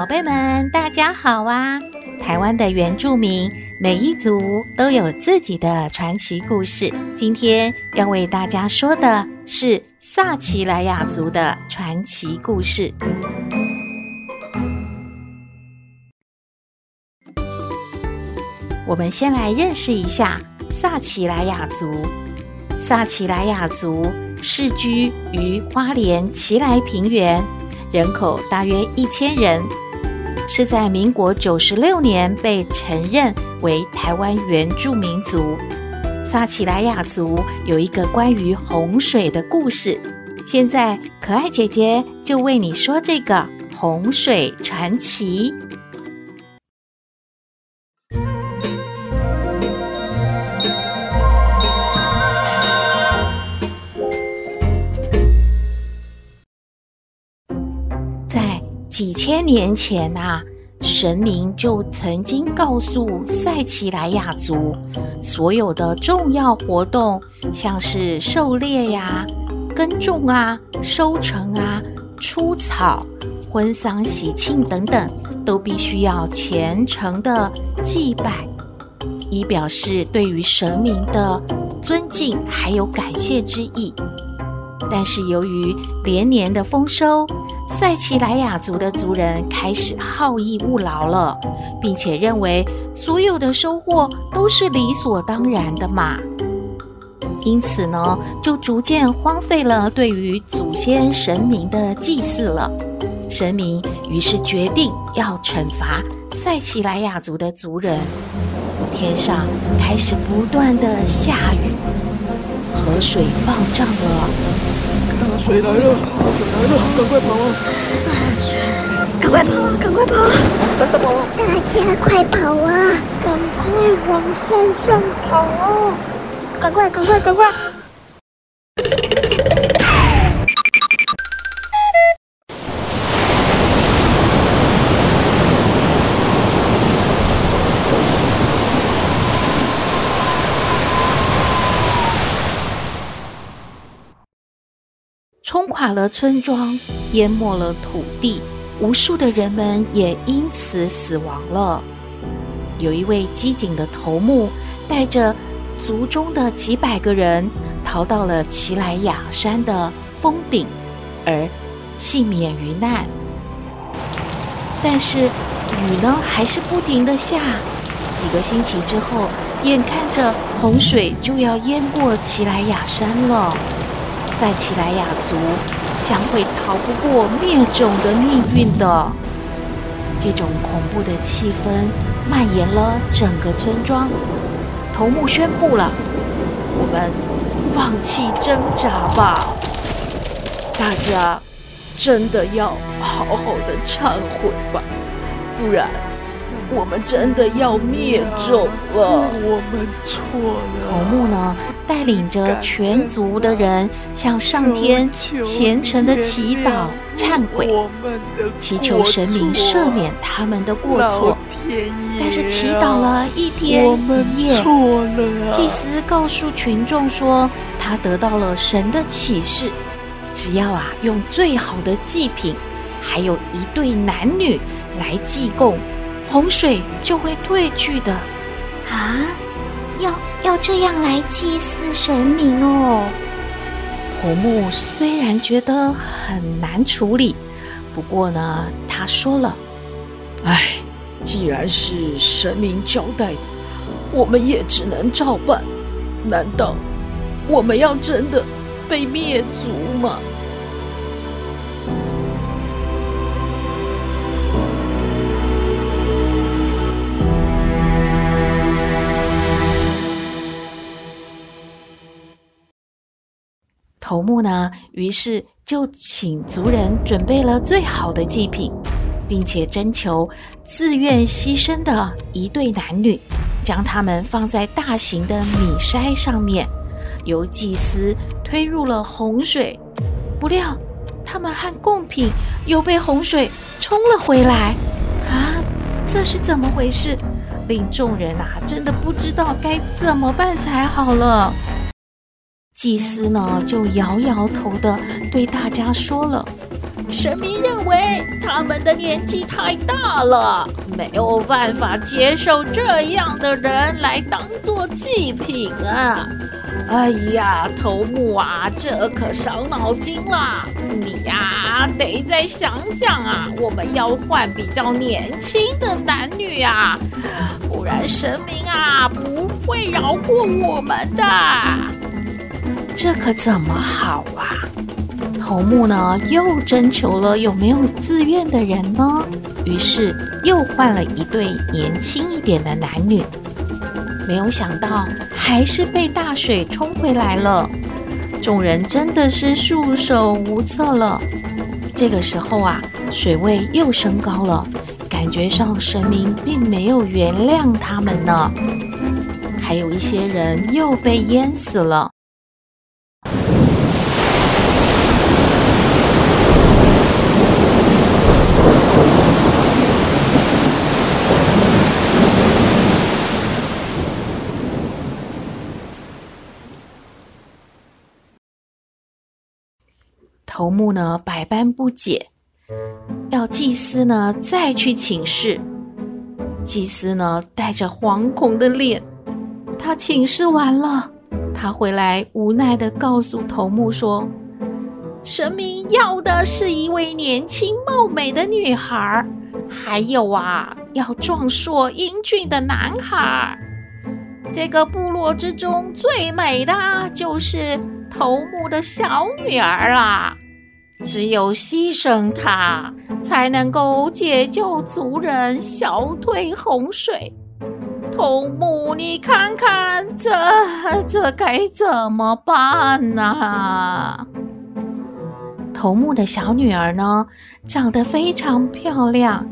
宝贝们，大家好啊！台湾的原住民每一族都有自己的传奇故事。今天要为大家说的是萨奇莱雅族的传奇故事。我们先来认识一下萨奇莱雅族。萨奇莱雅族世居于花莲奇莱平原，人口大约一千人。是在民国九十六年被承认为台湾原住民族。撒奇莱雅族有一个关于洪水的故事，现在可爱姐姐就为你说这个洪水传奇。几千年前啊，神明就曾经告诉塞奇莱雅族，所有的重要活动，像是狩猎呀、耕种啊、收成啊、出草、婚丧喜庆等等，都必须要虔诚的祭拜，以表示对于神明的尊敬还有感谢之意。但是由于连年的丰收，塞奇莱雅族的族人开始好逸恶劳了，并且认为所有的收获都是理所当然的嘛。因此呢，就逐渐荒废了对于祖先神明的祭祀了。神明于是决定要惩罚塞奇莱雅族的族人。天上开始不断的下雨，河水暴涨了。大水来了！大水来了！赶快跑啊！赶快跑啊！赶快跑啊！大家快跑啊！赶快往山上跑啊！赶快，赶快，赶快！冲垮了村庄，淹没了土地，无数的人们也因此死亡了。有一位机警的头目，带着族中的几百个人，逃到了奇莱雅山的峰顶，而幸免于难。但是雨呢，还是不停地下。几个星期之后，眼看着洪水就要淹过奇莱雅山了。塞奇莱雅族将会逃不过灭种的命运的。这种恐怖的气氛蔓延了整个村庄。头目宣布了：“我们放弃挣扎吧！大家真的要好好的忏悔吧，不然……”我们真的要灭种了！我们错了。头目呢，带领着全族的人向上天虔诚的祈祷、忏悔，祈求神明赦免他们的过错。但是祈祷了一天一夜，祭司告诉群众说，他得到了神的启示，只要啊用最好的祭品，还有一对男女来祭供。洪水就会退去的，啊！要要这样来祭祀神明哦。头目虽然觉得很难处理，不过呢，他说了：“哎，既然是神明交代的，我们也只能照办。难道我们要真的被灭族吗？”头目呢，于是就请族人准备了最好的祭品，并且征求自愿牺牲的一对男女，将他们放在大型的米筛上面，由祭司推入了洪水。不料，他们和贡品又被洪水冲了回来。啊，这是怎么回事？令众人啊，真的不知道该怎么办才好了。祭司呢，就摇摇头的对大家说了：“神明认为他们的年纪太大了，没有办法接受这样的人来当做祭品啊。”哎呀，头目啊，这可伤脑筋了。你呀，得再想想啊，我们要换比较年轻的男女啊，不然神明啊不会饶过我们的。这可怎么好啊？头目呢，又征求了有没有自愿的人呢？于是又换了一对年轻一点的男女，没有想到还是被大水冲回来了。众人真的是束手无策了。这个时候啊，水位又升高了，感觉上神明并没有原谅他们呢。还有一些人又被淹死了。头目呢，百般不解，要祭司呢再去请示。祭司呢带着惶恐的脸，他请示完了，他回来无奈地告诉头目说：“神明要的是一位年轻貌美的女孩，还有啊，要壮硕英俊的男孩。这个部落之中最美的就是头目的小女儿啦。”只有牺牲他，才能够解救族人，消退洪水。头目，你看看这这该怎么办呢、头目的小女儿呢，长得非常漂亮。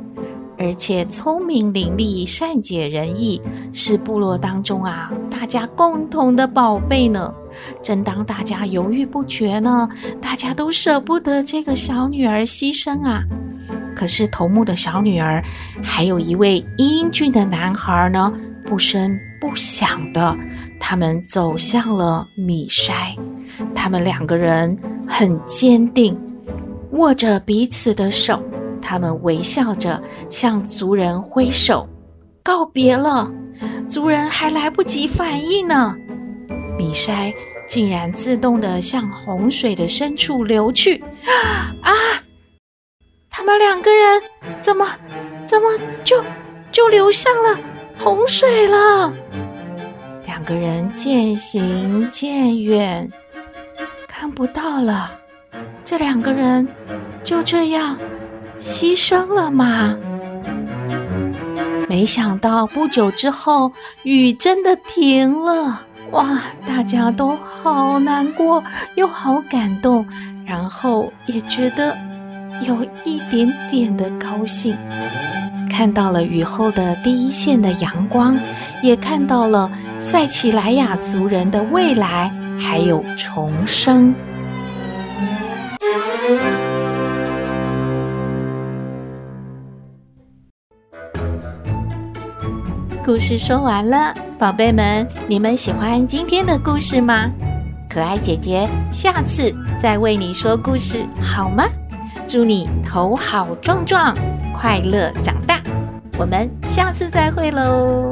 而且聪明伶俐、善解人意，是部落当中啊大家共同的宝贝呢。正当大家犹豫不决呢，大家都舍不得这个小女儿牺牲啊。可是头目的小女儿还有一位英俊的男孩呢，不声不响的，他们走向了米筛。他们两个人很坚定，握着彼此的手。他们微笑着向族人挥手告别了，族人还来不及反应呢，米筛竟然自动的向洪水的深处流去。啊！他们两个人怎么怎么就就流向了洪水了？两个人渐行渐远，看不到了。这两个人就这样。牺牲了吗？没想到不久之后，雨真的停了。哇，大家都好难过，又好感动，然后也觉得有一点点的高兴。看到了雨后的第一线的阳光，也看到了塞奇莱雅族人的未来，还有重生。故事说完了，宝贝们，你们喜欢今天的故事吗？可爱姐姐下次再为你说故事，好吗？祝你头好壮壮，快乐长大。我们下次再会喽。